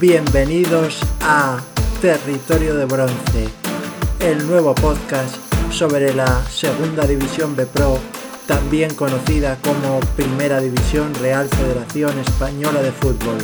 Bienvenidos a Territorio de Bronce, el nuevo podcast sobre la Segunda División B Pro, también conocida como Primera División Real Federación Española de Fútbol.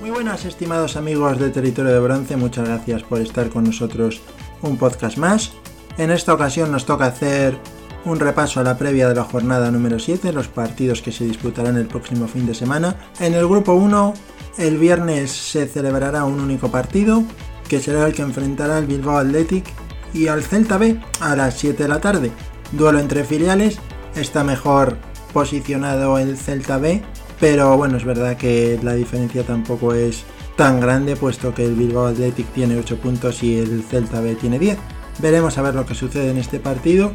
Muy buenas estimados amigos de Territorio de Bronce, muchas gracias por estar con nosotros un podcast más. En esta ocasión nos toca hacer un repaso a la previa de la jornada número 7, los partidos que se disputarán el próximo fin de semana. En el grupo 1, el viernes se celebrará un único partido, que será el que enfrentará al Bilbao Athletic y al Celta B a las 7 de la tarde. Duelo entre filiales, está mejor posicionado el Celta B, pero bueno, es verdad que la diferencia tampoco es tan grande, puesto que el Bilbao Athletic tiene 8 puntos y el Celta B tiene 10. Veremos a ver lo que sucede en este partido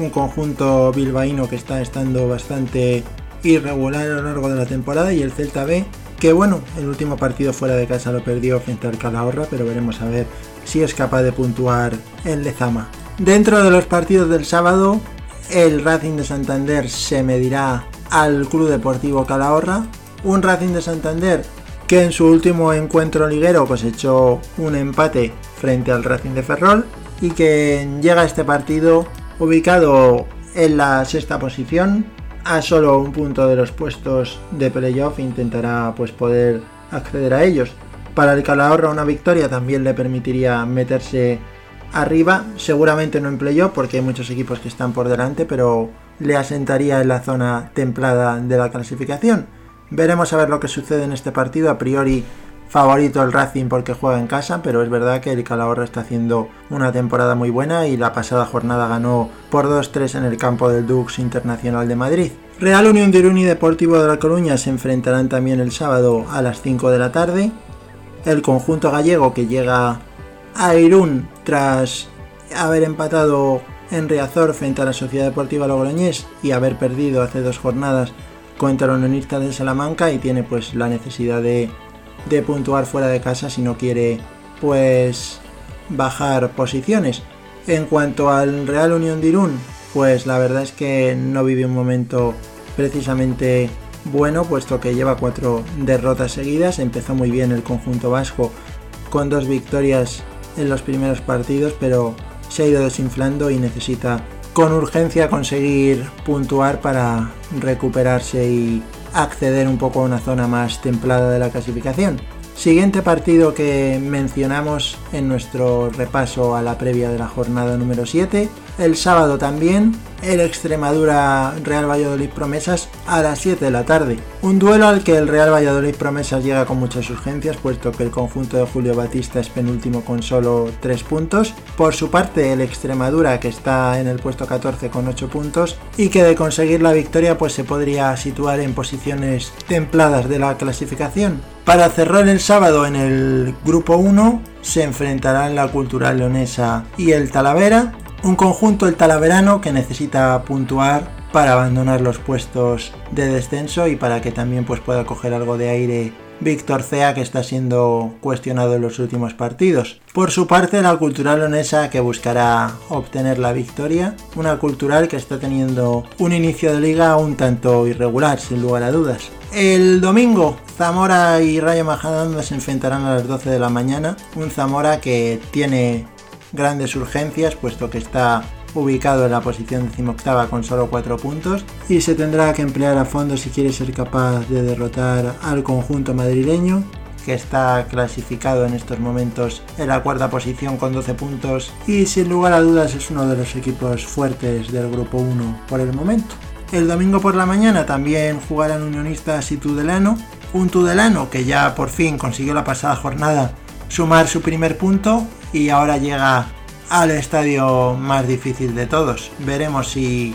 un conjunto bilbaíno que está estando bastante irregular a lo largo de la temporada y el Celta B que bueno, el último partido fuera de casa lo perdió frente al Calahorra, pero veremos a ver si es capaz de puntuar el Lezama. Dentro de los partidos del sábado, el Racing de Santander se medirá al Club Deportivo Calahorra, un Racing de Santander que en su último encuentro liguero cosechó un empate frente al Racing de Ferrol y que llega a este partido ubicado en la sexta posición, a solo un punto de los puestos de playoff, intentará pues poder acceder a ellos. Para el Calahorra una victoria también le permitiría meterse arriba, seguramente no en playoff porque hay muchos equipos que están por delante, pero le asentaría en la zona templada de la clasificación. Veremos a ver lo que sucede en este partido, a priori favorito el Racing porque juega en casa, pero es verdad que el Calahorra está haciendo una temporada muy buena y la pasada jornada ganó por 2-3 en el campo del Dux Internacional de Madrid. Real Unión de Irún y Deportivo de La Coruña se enfrentarán también el sábado a las 5 de la tarde. El conjunto gallego que llega a Irún tras haber empatado en Riazor frente a la Sociedad Deportiva Logroñés y haber perdido hace dos jornadas contra los unionistas de Salamanca y tiene pues la necesidad de de puntuar fuera de casa si no quiere pues bajar posiciones. En cuanto al Real Unión de Irún, pues la verdad es que no vive un momento precisamente bueno, puesto que lleva cuatro derrotas seguidas. Empezó muy bien el conjunto vasco con dos victorias en los primeros partidos, pero se ha ido desinflando y necesita con urgencia conseguir puntuar para recuperarse y acceder un poco a una zona más templada de la clasificación. Siguiente partido que mencionamos en nuestro repaso a la previa de la jornada número 7. El sábado también, el Extremadura Real Valladolid Promesas a las 7 de la tarde. Un duelo al que el Real Valladolid Promesas llega con muchas urgencias, puesto que el conjunto de Julio Batista es penúltimo con solo 3 puntos. Por su parte, el Extremadura, que está en el puesto 14 con 8 puntos, y que de conseguir la victoria pues se podría situar en posiciones templadas de la clasificación. Para cerrar el sábado en el grupo 1 se enfrentarán la Cultural Leonesa y el Talavera, un conjunto el talaverano que necesita puntuar para abandonar los puestos de descenso y para que también pues, pueda coger algo de aire Víctor Cea que está siendo cuestionado en los últimos partidos. Por su parte, la cultural leonesa que buscará obtener la victoria, una cultural que está teniendo un inicio de liga un tanto irregular, sin lugar a dudas. El domingo, Zamora y Rayo Majadahonda se enfrentarán a las 12 de la mañana. Un Zamora que tiene grandes urgencias, puesto que está ubicado en la posición decimoctava con solo 4 puntos y se tendrá que emplear a fondo si quiere ser capaz de derrotar al conjunto madrileño que está clasificado en estos momentos en la cuarta posición con 12 puntos y sin lugar a dudas es uno de los equipos fuertes del grupo 1 por el momento. El domingo por la mañana también jugarán Unionistas y Tudelano. Un Tudelano que ya por fin consiguió la pasada jornada sumar su primer punto y ahora llega al estadio más difícil de todos. Veremos si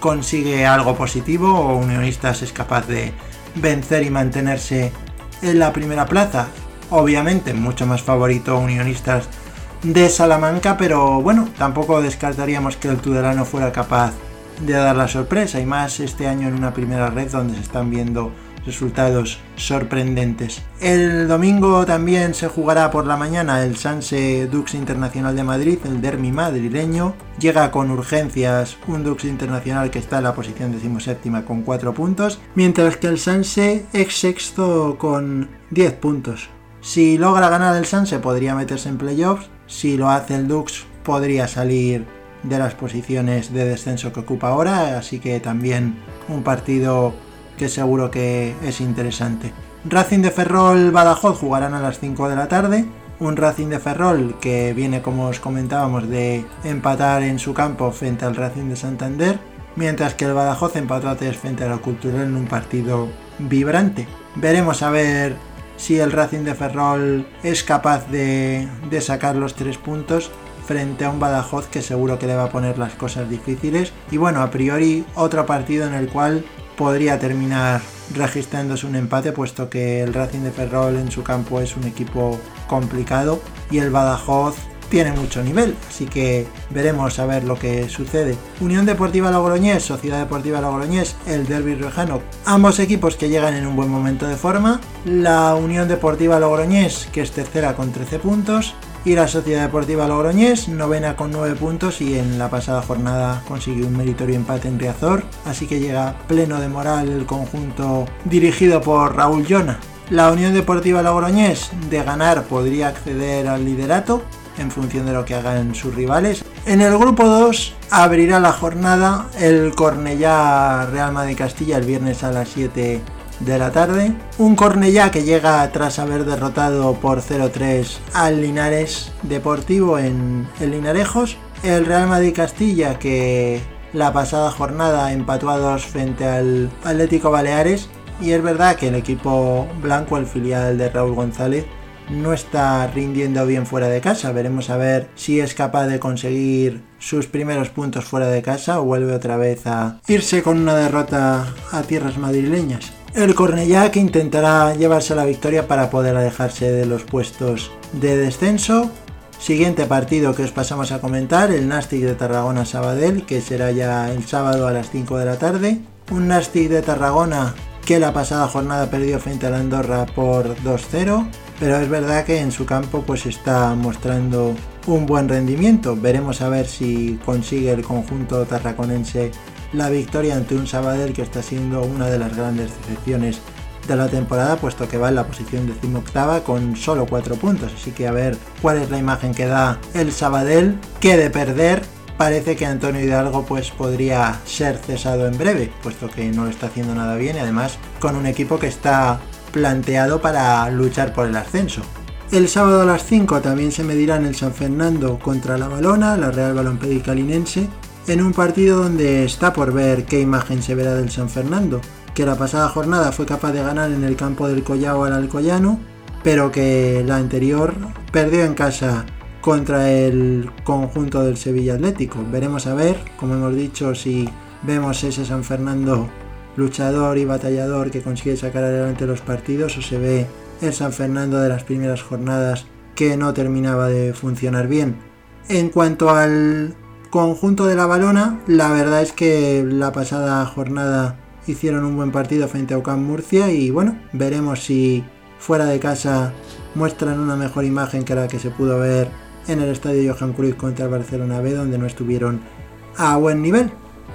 consigue algo positivo o Unionistas es capaz de vencer y mantenerse en la primera plaza. Obviamente mucho más favorito Unionistas de Salamanca, pero bueno, tampoco descartaríamos que el Tudelano fuera capaz de dar la sorpresa y más este año en una primera red donde se están viendo resultados sorprendentes. El domingo también se jugará por la mañana el Sanse Dux Internacional de Madrid, el dermi madrileño, llega con urgencias un Dux Internacional que está en la posición decimoséptima con 4 puntos, mientras que el Sanse es sexto con 10 puntos. Si logra ganar el Sanse podría meterse en playoffs, si lo hace el Dux podría salir de las posiciones de descenso que ocupa ahora, así que también un partido que seguro que es interesante. Racing de Ferrol Badajoz jugarán a las 5 de la tarde. Un Racing de Ferrol que viene, como os comentábamos, de empatar en su campo frente al Racing de Santander, mientras que el Badajoz empató a 3 frente a la Cultural en un partido vibrante. Veremos a ver si el Racing de Ferrol es capaz de, de sacar los 3 puntos frente a un Badajoz que seguro que le va a poner las cosas difíciles. Y bueno, a priori otro partido en el cual podría terminar registrándose un empate, puesto que el Racing de Ferrol en su campo es un equipo complicado y el Badajoz tiene mucho nivel, así que veremos a ver lo que sucede. Unión Deportiva Logroñés, Sociedad Deportiva Logroñés, el Derby Rojano, ambos equipos que llegan en un buen momento de forma. La Unión Deportiva Logroñés, que es tercera con 13 puntos, y la Sociedad Deportiva Logroñés, novena con 9 puntos y en la pasada jornada consiguió un meritorio empate en Riazor, así que llega pleno de moral el conjunto dirigido por Raúl Llona. La Unión Deportiva Logroñés de ganar podría acceder al liderato en función de lo que hagan sus rivales. En el grupo 2 abrirá la jornada el Cornellá Real Madrid Castilla el viernes a las 7 de la tarde. Un Cornellá que llega tras haber derrotado por 0-3 al Linares Deportivo en el Linarejos. El Real Madrid Castilla que la pasada jornada empató a dos frente al Atlético Baleares. Y es verdad que el equipo blanco, el filial de Raúl González, no está rindiendo bien fuera de casa. Veremos a ver si es capaz de conseguir sus primeros puntos fuera de casa o vuelve otra vez a irse con una derrota a tierras madrileñas. El Cornellá que intentará llevarse la victoria para poder alejarse de los puestos de descenso. Siguiente partido que os pasamos a comentar, el Nastic de Tarragona Sabadell, que será ya el sábado a las 5 de la tarde. Un Nastic de Tarragona que la pasada jornada perdió frente a la Andorra por 2-0, pero es verdad que en su campo pues está mostrando un buen rendimiento. Veremos a ver si consigue el conjunto tarraconense la victoria ante un Sabadell que está siendo una de las grandes decepciones de la temporada, puesto que va en la posición decimoctava con solo 4 puntos. Así que a ver cuál es la imagen que da el Sabadell, que de perder parece que Antonio Hidalgo pues podría ser cesado en breve, puesto que no lo está haciendo nada bien y además con un equipo que está planteado para luchar por el ascenso. El sábado a las 5 también se medirán el San Fernando contra la Balona, la Real Balompédica Linense, en un partido donde está por ver qué imagen se verá del San Fernando, que la pasada jornada fue capaz de ganar en el campo del Collao al Alcoyano, pero que la anterior perdió en casa contra el conjunto del Sevilla Atlético. Veremos a ver, como hemos dicho, si vemos ese San Fernando luchador y batallador que consigue sacar adelante los partidos o se ve el San Fernando de las primeras jornadas que no terminaba de funcionar bien. En cuanto al conjunto de la balona, la verdad es que la pasada jornada hicieron un buen partido frente a Ocam Murcia y bueno, veremos si fuera de casa muestran una mejor imagen que la que se pudo ver en el estadio Johan Cruyff contra el Barcelona B donde no estuvieron a buen nivel.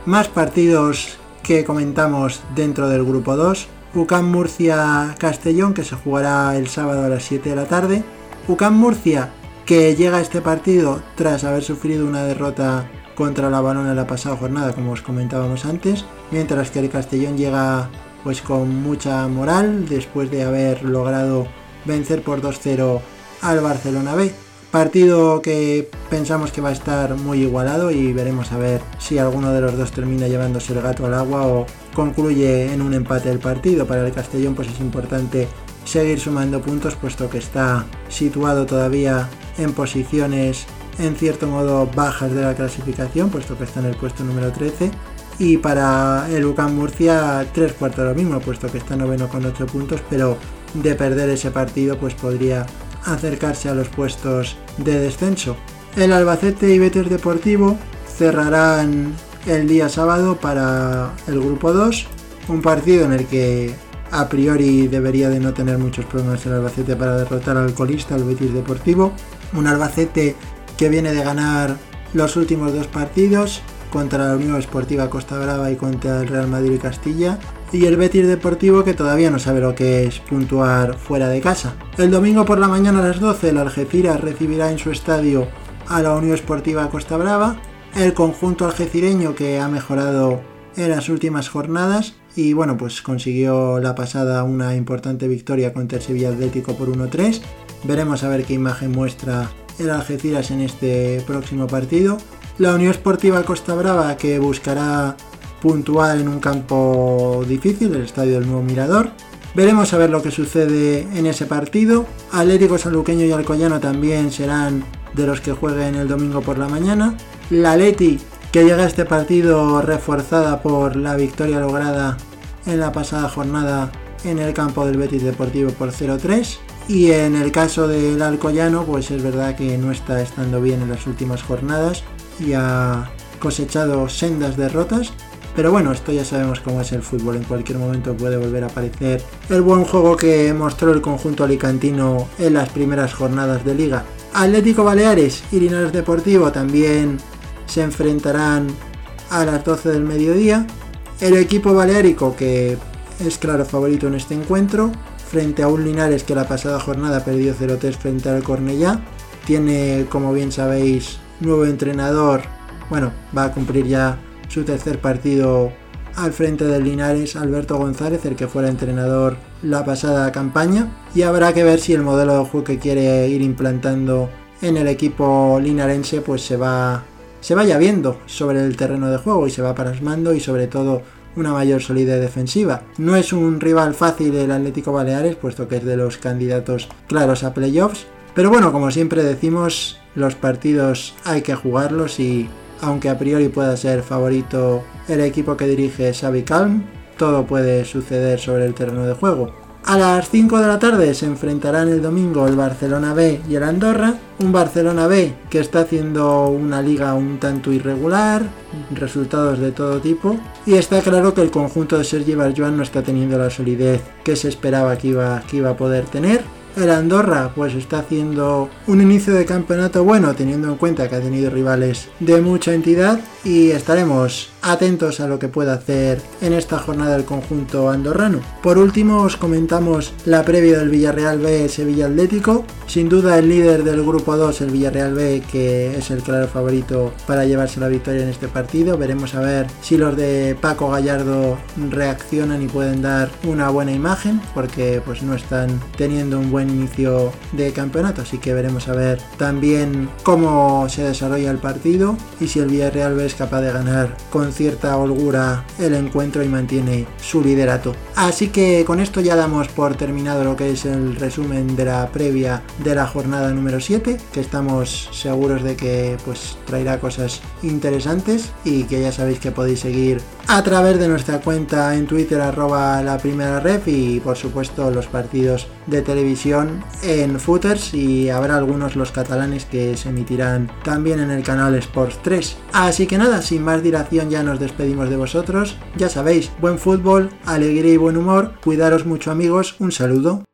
Más partidos que comentamos dentro del grupo 2. UCAM Murcia Castellón que se jugará el sábado a las 7 de la tarde. UCAM Murcia que llega este partido tras haber sufrido una derrota contra la Balona la pasada jornada como os comentábamos antes. Mientras que el Castellón llega pues con mucha moral después de haber logrado vencer por 2-0 al Barcelona B. Partido que pensamos que va a estar muy igualado y veremos a ver si alguno de los dos termina llevándose el gato al agua o concluye en un empate el partido. Para el Castellón pues es importante seguir sumando puntos puesto que está situado todavía en posiciones en cierto modo bajas de la clasificación puesto que está en el puesto número 13 y para el UCAM Murcia tres cuartos lo mismo puesto que está noveno con 8 puntos pero de perder ese partido pues podría acercarse a los puestos de descenso. El Albacete y Betis Deportivo cerrarán el día sábado para el grupo 2, un partido en el que a priori debería de no tener muchos problemas el Albacete para derrotar al colista, al Betis Deportivo, un Albacete que viene de ganar los últimos dos partidos contra la Unión Esportiva Costa Brava y contra el Real Madrid y Castilla y el Betis Deportivo que todavía no sabe lo que es puntuar fuera de casa. El domingo por la mañana a las 12 el Algeciras recibirá en su estadio a la Unión Esportiva Costa Brava, el conjunto algecireño que ha mejorado en las últimas jornadas y bueno pues consiguió la pasada una importante victoria contra el Sevilla Atlético por 1-3. Veremos a ver qué imagen muestra el Algeciras en este próximo partido. La Unión Esportiva Costa Brava que buscará puntual en un campo difícil, el estadio del Nuevo Mirador. Veremos a ver lo que sucede en ese partido. Atlético Sanluqueño y Alcoyano también serán de los que jueguen el domingo por la mañana. La Leti, que llega a este partido reforzada por la victoria lograda en la pasada jornada en el campo del Betis Deportivo por 0-3. Y en el caso del Alcoyano, pues es verdad que no está estando bien en las últimas jornadas y ha cosechado sendas derrotas. Pero bueno, esto ya sabemos cómo es el fútbol, en cualquier momento puede volver a aparecer el buen juego que mostró el conjunto alicantino en las primeras jornadas de liga. Atlético Baleares y Linares Deportivo también se enfrentarán a las 12 del mediodía. El equipo baleárico que es claro favorito en este encuentro, frente a un Linares que la pasada jornada perdió 0-3 frente al Cornellá. Tiene, como bien sabéis, nuevo entrenador. Bueno, va a cumplir ya su tercer partido al frente del Linares, Alberto González, el que fuera entrenador la pasada campaña. Y habrá que ver si el modelo de juego que quiere ir implantando en el equipo linarense pues se va, se vaya viendo sobre el terreno de juego y se va plasmando y sobre todo una mayor solidez defensiva. No es un rival fácil el Atlético Baleares, puesto que es de los candidatos claros a playoffs. Pero bueno, como siempre decimos, los partidos hay que jugarlos y aunque a priori pueda ser favorito el equipo que dirige Xavi Calm, todo puede suceder sobre el terreno de juego. A las 5 de la tarde se enfrentarán el domingo el Barcelona B y el Andorra, un Barcelona B que está haciendo una liga un tanto irregular, resultados de todo tipo, y está claro que el conjunto de Sergi Barjuan no está teniendo la solidez que se esperaba que iba, que iba a poder tener. El Andorra pues está haciendo un inicio de campeonato bueno teniendo en cuenta que ha tenido rivales de mucha entidad y estaremos atentos a lo que pueda hacer en esta jornada el conjunto andorrano. Por último os comentamos la previa del Villarreal B Sevilla Atlético. Sin duda el líder del grupo 2, el Villarreal B, que es el claro favorito para llevarse la victoria en este partido. Veremos a ver si los de Paco Gallardo reaccionan y pueden dar una buena imagen, porque pues no están teniendo un buen inicio de campeonato. Así que veremos a ver también cómo se desarrolla el partido y si el Villarreal es capaz de ganar con cierta holgura el encuentro y mantiene su liderato. Así que con esto ya damos por terminado lo que es el resumen de la previa de la jornada número 7, que estamos seguros de que pues traerá cosas interesantes y que ya sabéis que podéis seguir a través de nuestra cuenta en Twitter arroba la primera ref y por supuesto los partidos de televisión en footers y habrá algunos los catalanes que se emitirán también en el canal Sports 3. Así que nada, sin más dilación ya nos despedimos de vosotros. Ya sabéis, buen fútbol, alegría y buen humor. Cuidaros mucho amigos. Un saludo.